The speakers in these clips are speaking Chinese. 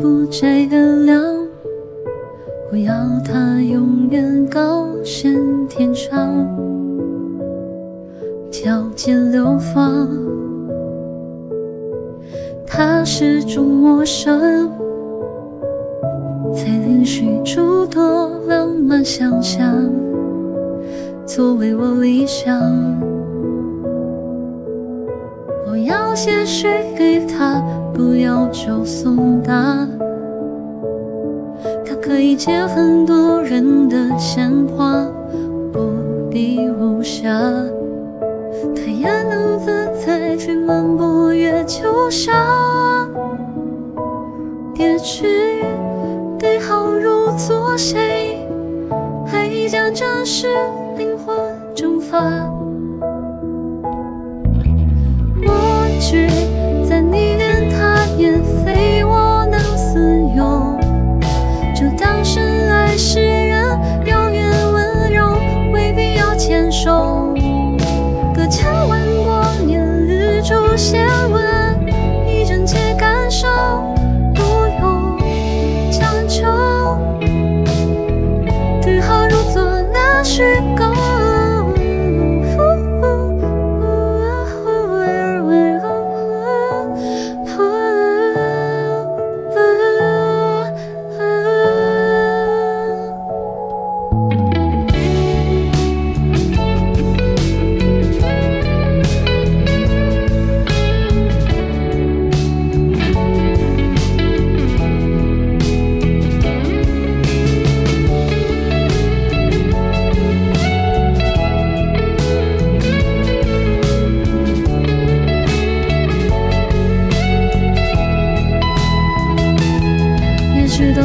不再原谅。我要他永远高悬天上，条件流放。他始终陌生，才允许诸多浪漫想象作为我理想。写诗给他，不要就送达。他可以接很多人的鲜花，不必无暇。他也能自在去漫步月球上。也许对号入座，谁还将真实灵魂蒸发？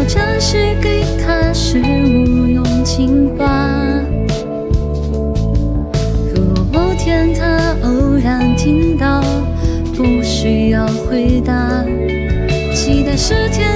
这是给他是无用情话。如果某天他偶然听到，不需要回答，期待是天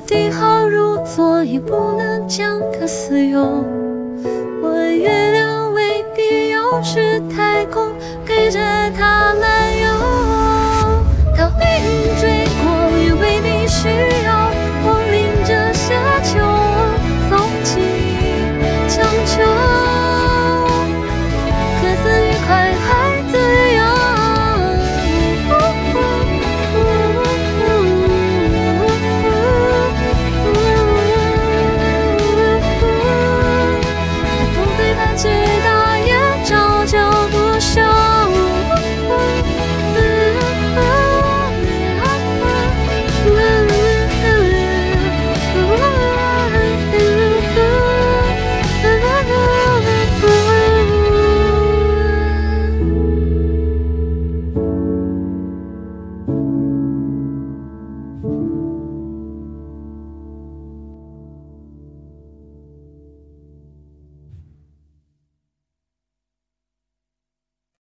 再对号入座，也不能将它私有。问月亮未必要去太空，给着他。